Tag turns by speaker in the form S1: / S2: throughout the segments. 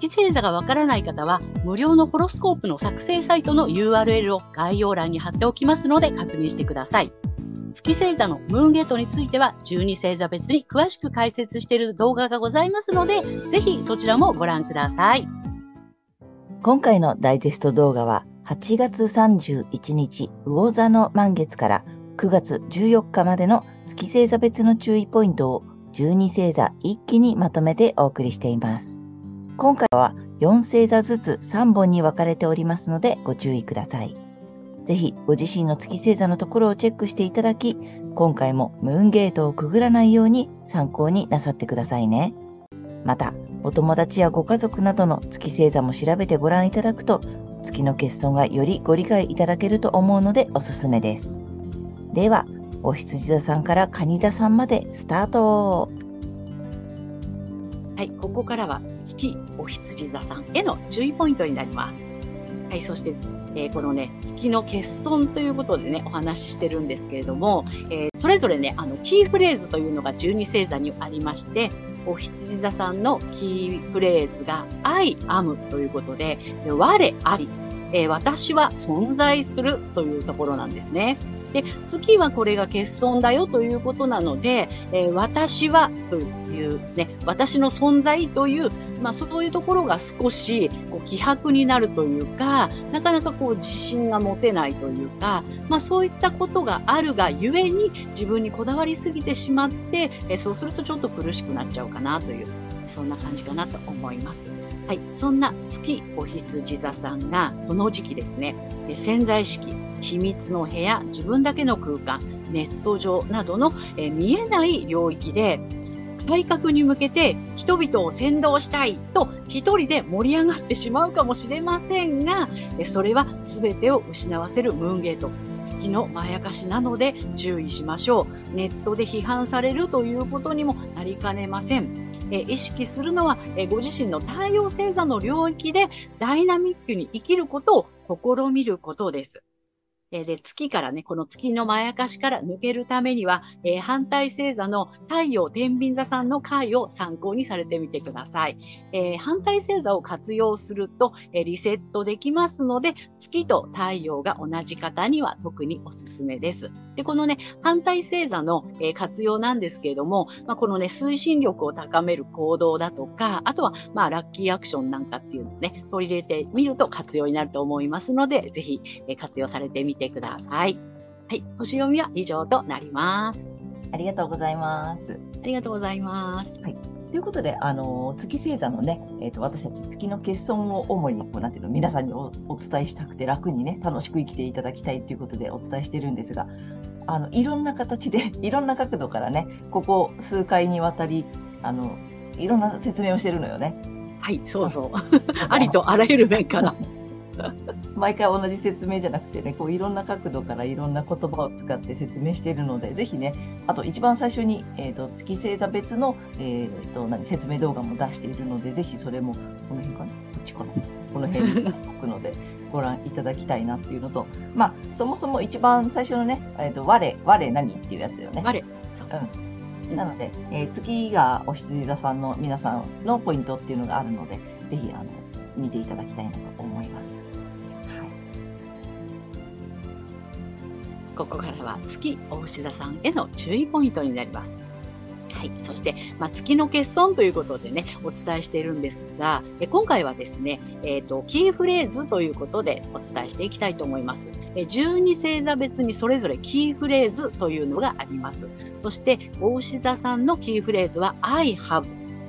S1: 月星座がわからない方は、無料のホロスコープの作成サイトの URL を概要欄に貼っておきますので確認してください。月星座のムーンゲートについては、12星座別に詳しく解説している動画がございますので、ぜひそちらもご覧ください。
S2: 今回のダイジェスト動画は、8月31日魚座の満月から9月14日までの月星座別の注意ポイントを12星座一気にまとめてお送りしています。今回は4星座ずつ3本に分かれておりますのでご注意ください。ぜひご自身の月星座のところをチェックしていただき、今回もムーンゲートをくぐらないように参考になさってくださいね。また、お友達やご家族などの月星座も調べてご覧いただくと、月の欠損がよりご理解いただけると思うのでおすすめです。では、お羊座さんから蟹座さんまでスタート
S1: はい、ここからは月お羊座さんへの注意ポイントになります。はい、そして、えー、このね、月の欠損ということでね、お話ししてるんですけれども、えー、それぞれね、あの、キーフレーズというのが12星座にありまして、お羊座さんのキーフレーズが I am ということで、我あり、えー、私は存在するというところなんですね。で、月はこれが欠損だよということなので、えー、私はというね、私の存在という、まあそういうところが少しこう希薄になるというか、なかなかこう自信が持てないというか、まあそういったことがあるがゆえに自分にこだわりすぎてしまって、えー、そうするとちょっと苦しくなっちゃうかなという、そんな感じかなと思います。はい。そんな月お羊座さんがこの時期ですね、潜在意識、秘密の部屋、自分だけの空間、ネット上などの、え見えない領域で改革に向けて人々を先導したいと一人で盛り上がってしまうかもしれませんが、それは全てを失わせるムーンゲート、月のまやかしなので注意しましょう。ネットで批判されるということにもなりかねません。え意識するのは、えご自身の太陽星座の領域でダイナミックに生きることを試みることです。えで、月からね、この月のまやかしから抜けるためには、えー、反対星座の太陽天秤座さんの回を参考にされてみてください。えー、反対星座を活用すると、えー、リセットできますので、月と太陽が同じ方には特におすすめです。で、このね、反対星座の、え活用なんですけれども、まあ、このね、推進力を高める行動だとか、あとは、まあ、ラッキーアクションなんかっていうのをね、取り入れてみると活用になると思いますので、ぜひ、え活用されてみててください。はい。星読みは以上となります。
S2: ありがとうございます。
S1: ありがとうございます。
S2: はい。ということで、あの月星座のね、えーと、私たち月の欠損を主にこうなんていうの皆さんにお伝えしたくて楽にね楽しく生きていただきたいということでお伝えしてるんですがあのいろんな形で いろんな角度からねここ数回にわたりあのいろんな説明をしてるのよね。
S1: はいそうそう ありとあらゆる面から。
S2: 毎回同じ説明じゃなくてねこういろんな角度からいろんな言葉を使って説明しているのでぜひねあと一番最初に、えーと、月星座別の、えーと、何説明動画も出しているのでぜひそれもこの辺かなこっちかなこの辺に出しておくので ご覧いただきたいなっていうのとまあそもそも一番最初のね、えーと、我我何っていうやつよね。
S1: 我
S2: うん、なので、えー、月がお羊座さんの皆さんのポイントっていうのがあるのでぜひあの見ていただきたいなと思います。
S1: ここからは月お牛座さんへの注意ポイントになります。はい。そして、まあ、月の欠損ということでね、お伝えしているんですが、え今回はですね、えっ、ー、と、キーフレーズということでお伝えしていきたいと思います。え12星座別にそれぞれキーフレーズというのがあります。そして、お牛座さんのキーフレーズは I have、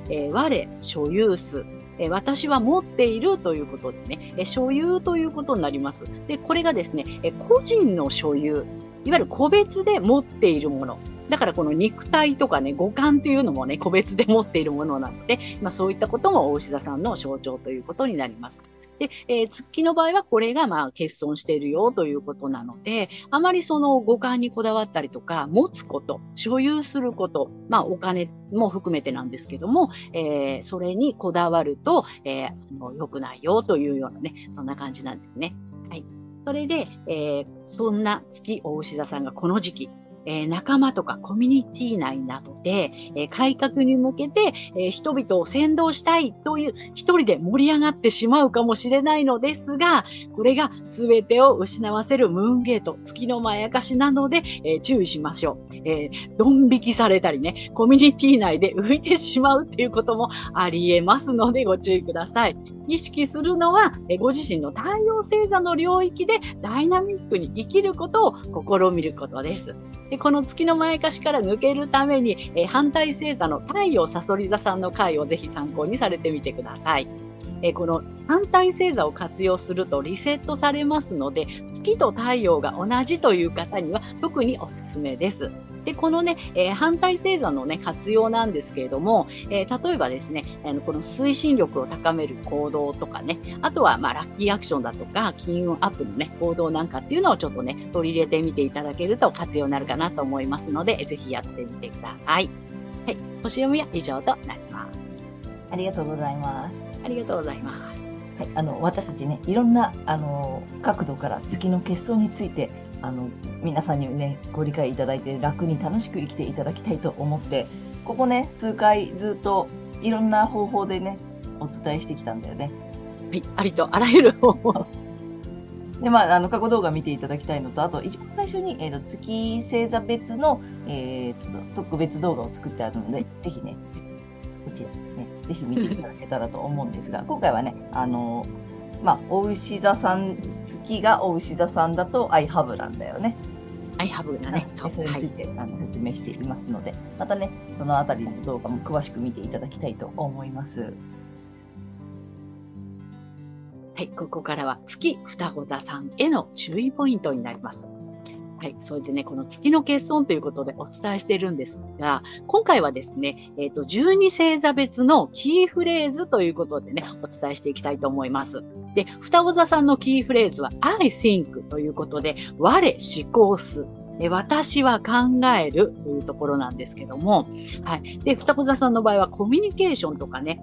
S1: えー、我、所有す、え私は持っているということでね、え所有ということになります。で、これがですね、え個人の所有、いわゆる個別で持っているもの。だからこの肉体とかね、五感というのもね、個別で持っているものなので、まあそういったことも大志田さんの象徴ということになります。で、えー、月の場合はこれがまあ欠損しているよということなので、あまりその五感にこだわったりとか、持つこと、所有すること、まあお金も含めてなんですけども、えー、それにこだわると、えー、良くないよというようなね、そんな感じなんですね。はい。それで、えー、そんな月大牛座さんがこの時期、え、仲間とかコミュニティ内などで、え、改革に向けて、え、人々を先導したいという一人で盛り上がってしまうかもしれないのですが、これが全てを失わせるムーンゲート、月のまやかしなので、え注意しましょう。えドン引きされたりね、コミュニティ内で浮いてしまうっていうこともあり得ますのでご注意ください。意識するのは、えご自身の太陽星座の領域でダイナミックに生きることを試みることです。でこの月の前かしから抜けるために、え反対星座の太陽さそり座さんの回をぜひ参考にされてみてください。えこの反対星座を活用するとリセットされますので、月と太陽が同じという方には特におすすめです。で、このね、えー、反対星座のね、活用なんですけれども、えー、例えばですね、あのこの推進力を高める行動とかね、あとは、まあ、ラッキーアクションだとか、金運アップのね、行動なんかっていうのをちょっとね、取り入れてみていただけると活用になるかなと思いますので、ぜひやってみてください。はい。星読みは以上となります。
S2: ありがとうございます。
S1: ありがとうございます。
S2: はい、あの私たちね、いろんなあの角度から月の結晶についてあの皆さんにねご理解いただいて楽に楽しく生きていただきたいと思ってここね数回ずっといろんな方法でねお伝えしてきたんだよね。
S1: はい、ありとあらゆる方法。
S2: でまあ、あの過去動画見ていただきたいのと、あと一番最初に、えーと、月星座別の、えーと、特別動画を作ってあるので、ぜひね、こちらね、ぜひ見ていただけたらと思うんですが、今回はね、あのまあ、お牛座さん、月がお牛座さんだと、アイハブなんだよね。
S1: アイハブだね。
S2: そそれについて、はい、あの説明していますので、またね、そのあたりの動画も詳しく見ていただきたいと思います。
S1: はい、ここからは月双子座さんへの注意ポイントになります。はい。それでね、この月の欠損ということでお伝えしているんですが、今回はですね、えっ、ー、と、12星座別のキーフレーズということでね、お伝えしていきたいと思います。で、双子座さんのキーフレーズは I think ということで、我思考す。私は考えるというところなんですけども、はい。で、双子座さんの場合はコミュニケーションとかね、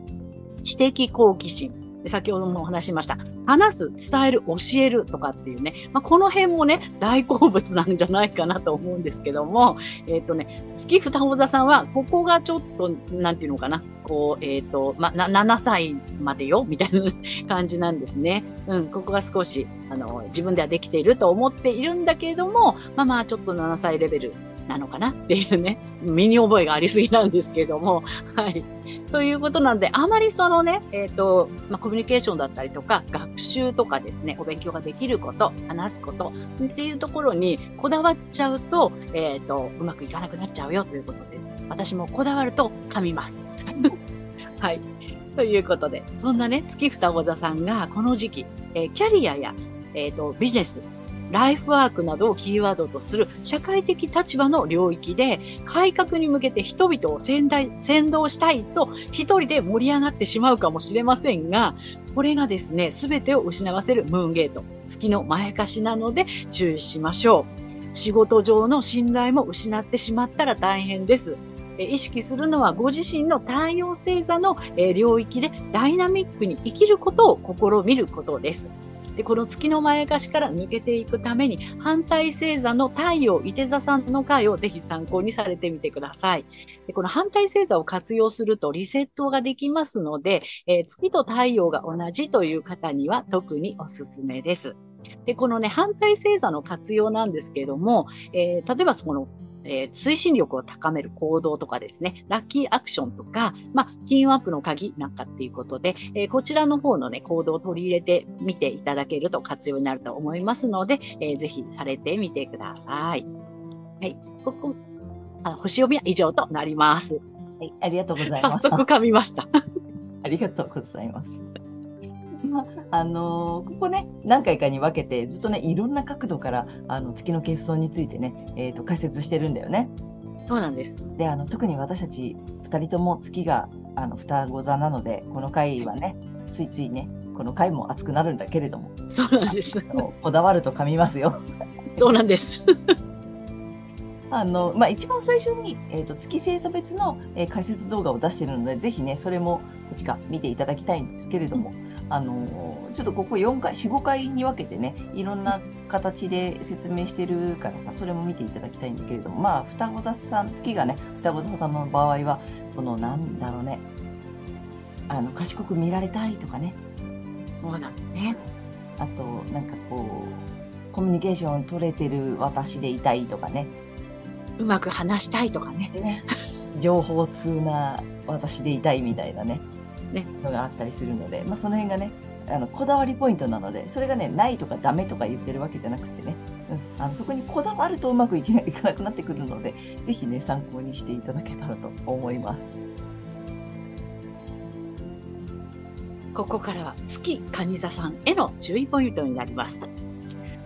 S1: 知的好奇心、先ほどもお話しました。話す、伝える、教えるとかっていうね、まあ、この辺もね、大好物なんじゃないかなと思うんですけども、えっ、ー、とね、月双子座さんは、ここがちょっと、なんていうのかな、こう、えっ、ー、と、まあ、7歳までよ、みたいな感じなんですね。うん、ここが少し、あの、自分ではできていると思っているんだけれども、まあまあ、ちょっと7歳レベルなのかなっていうね、身に覚えがありすぎなんですけども、はい。ということなんで、あまりそのね、えっ、ー、と、まあ、コミュニケーションだったりとか、学習とかですね、お勉強ができること、話すことっていうところにこだわっちゃうと、えっ、ー、と、うまくいかなくなっちゃうよということで、私もこだわると噛みます。はい。ということで、そんなね、月双子座さんがこの時期、えー、キャリアや、えっ、と、ビジネス、ライフワークなどをキーワードとする社会的立場の領域で改革に向けて人々を先先導したいと一人で盛り上がってしまうかもしれませんが、これがですね、すべてを失わせるムーンゲート、月の前かしなので注意しましょう。仕事上の信頼も失ってしまったら大変です。意識するのはご自身の太陽星座の領域でダイナミックに生きることを試みることです。でこの月のまやかしから抜けていくために反対星座の太陽伊手座さんの回をぜひ参考にされてみてください。でこの反対星座を活用するとリセットができますので、えー、月と太陽が同じという方には特におすすめです。で、このね、反対星座の活用なんですけども、えー、例えばそのえー、推進力を高める行動とかですね、ラッキーアクションとか、まあ、金運アップの鍵なんかっていうことで、えー、こちらの方のね、行動を取り入れてみていただけると活用になると思いますので、えー、ぜひされてみてください。はい。ここ、あ星読みは以上となります。
S2: はい、ありがとうございます。
S1: 早速噛みました。
S2: ありがとうございます。ま あのー、ここね何回かに分けてずっとねいろんな角度からあの月の欠損についてね、えーと、解説してるんだよね。
S1: そうなんです。
S2: であの特に私たち2人とも月があの双子座なのでこの回はねついついねこの回も熱くなるんだけれども、
S1: そうなんです。
S2: こだわると噛みますよ。
S1: そうなんです。
S2: あの、まあ、一番最初に、えっ、と、月星座別の、えー解説動画を出しているので、ぜひね、それも、こっちか見ていただきたいんですけれども、あのーちょっとここ4回、4、5回に分けてね、いろんな形で説明してるからさ、それも見ていただきたいんだけれども、まあ、双子座さん、月がね、双子座さんの場合は、その、なんだろうね、あの、賢く見られたいとかね、
S1: そうなんね。
S2: あと、なんかこう、コミュニケーション取れてる私でいたいとかね、
S1: うまく話したいとかね。
S2: ね、情報通な私でいたいみたいなね、
S1: ね
S2: のがあったりするので、まあ、その辺がね、あのこだわりポイントなので、それがね、ないとかダメとか言ってるわけじゃなくてね、うん、あのそこにこだわるとうまくいかなくなってくるので、ぜひね、参考にしていただけたらと思います。
S1: ここからは月蟹座さんへの注意ポイントになります。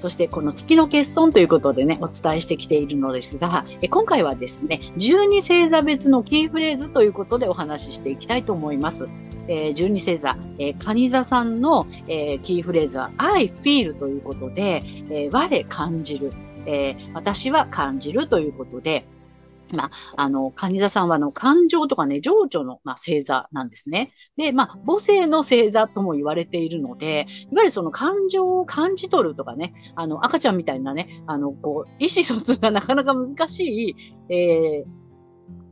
S1: そしてこの月の欠損ということでね、お伝えしてきているのですが、え今回はですね、12星座別のキーフレーズということでお話ししていきたいと思います。えー12星座、えー、蟹座さんの、えーキーフレーズは I feel ということで、えー我感じる、えー私は感じるということで、まあ、あの、蟹座さんは、あの、感情とかね、情緒の、まあ、星座なんですね。で、まあ、母性の星座とも言われているので、いわゆるその感情を感じ取るとかね、あの、赤ちゃんみたいなね、あの、こう、意思疎通がなかなか難しい、えー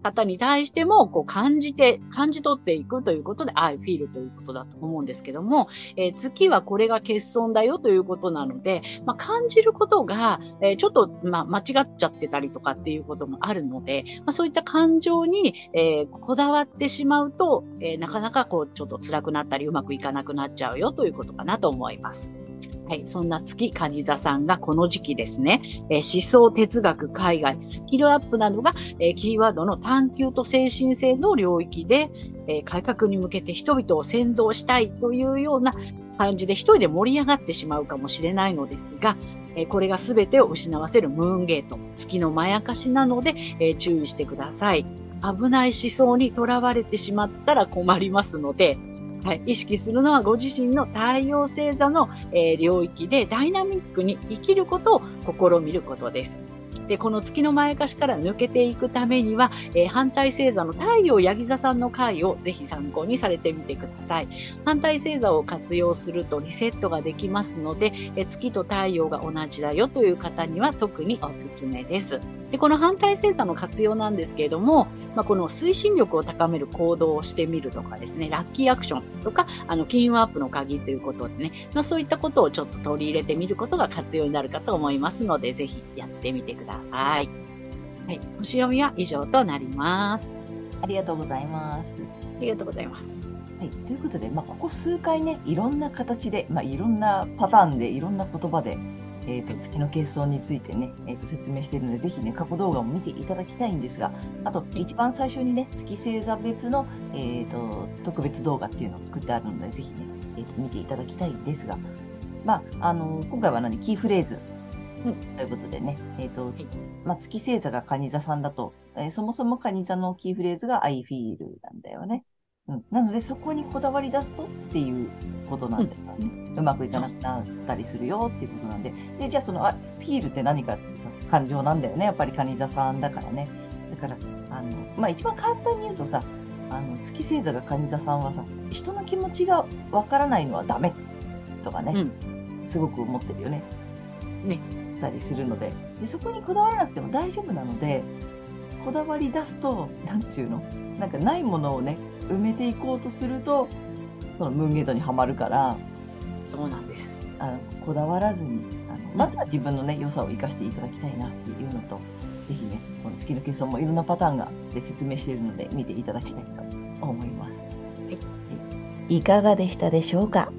S1: 方に対しても、こう、感じて、感じ取っていくということで、I feel ということだと思うんですけども、えー月はこれが欠損だよということなので、まあ、感じることが、えーちょっと、まあ、間違っちゃってたりとかっていうこともあるので、まあ、そういった感情に、えーこだわってしまうと、えーなかなかこう、ちょっと辛くなったり、うまくいかなくなっちゃうよということかなと思います。はい。そんな月蟹座さんがこの時期ですね、えー思想、哲学、海外、スキルアップなどが、えーキーワードの探求と精神性の領域で、えー改革に向けて人々を先導したいというような感じで一人で盛り上がってしまうかもしれないのですが、えこれが全てを失わせるムーンゲート、月のまやかしなので、え注意してください。危ない思想にとらわれてしまったら困りますので、はい、意識するのはご自身の太陽星座の、えー領域でダイナミックに生きることを試みることです。で、この月のまやかしから抜けていくためには、えー反対星座の太陽ヤギ座さんの回をぜひ参考にされてみてください。反対星座を活用するとリセットができますので、えー月と太陽が同じだよという方には特におすすめです。で、この反対星座の活用なんですけれども、まあ、この推進力を高める行動をしてみるとかですね、ラッキーアクションとか、あの、金運アップの鍵ということでね、まあ、そういったことをちょっと取り入れてみることが活用になるかと思いますので、ぜひやってみてください。はい。星読みは以上となります。
S2: ありがとうございます。
S1: ありがとうございます。
S2: はい、ということで、まあ、ここ数回ね、いろんな形で、まあ、いろんなパターンで、いろんな言葉で、えー、と月の欠損についてね、えー、と説明しているので、ぜひね、過去動画も見ていただきたいんですが、あと、一番最初にね、月星座別の、えー、と特別動画っていうのを作ってあるので、ぜひね、えー、と見ていただきたいんですが、まあ、あの今回は何、キーフレーズ
S1: うん
S2: ということでね、えーと
S1: い
S2: まあ、月星座が蟹座さんだと、えーそもそも蟹座のキーフレーズが I feel なんだよね。うん、なので、そこにこだわり出すとっていうことなんだよね。うまくいかなくなったりするよっていうことなんで。で、じゃあその、あ、フィールって何かってさ、感情なんだよね。やっぱりカニ座さんだからね。だから、あの、まあ一番簡単に言うとさ、あの、月星座がカニ座さんはさ、人の気持ちがわからないのはダメとかね、すごく思ってるよね。
S1: ね。
S2: たりするのでで、そこにこだわらなくても大丈夫なので、こだわり出すと、なんていうの？なんかないものをね、埋めていこうとすると、そのムーンゲートにはまるから、
S1: そうなんです。
S2: あのこだわらずにあの、まずは自分のね、良さを生かしていただきたいなっていうのと、ぜひね、この月の欠損もいろんなパターンがで説明しているので、見ていただきたいと思います。
S3: いかがでしたでしょうか？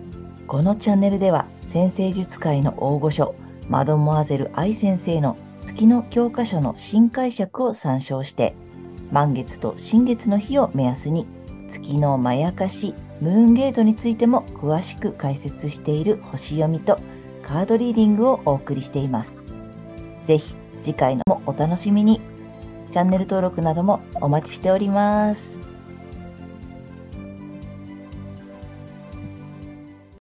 S3: このチャンネルでは先生術界の大御所マドモアゼル愛先生の月の教科書の新解釈を参照して満月と新月の日を目安に月のまやかしムーンゲートについても詳しく解説している星読みとカードリーディングをお送りしています。ぜひ次回のもお楽しみに。チャンネル登録などもお待ちしております。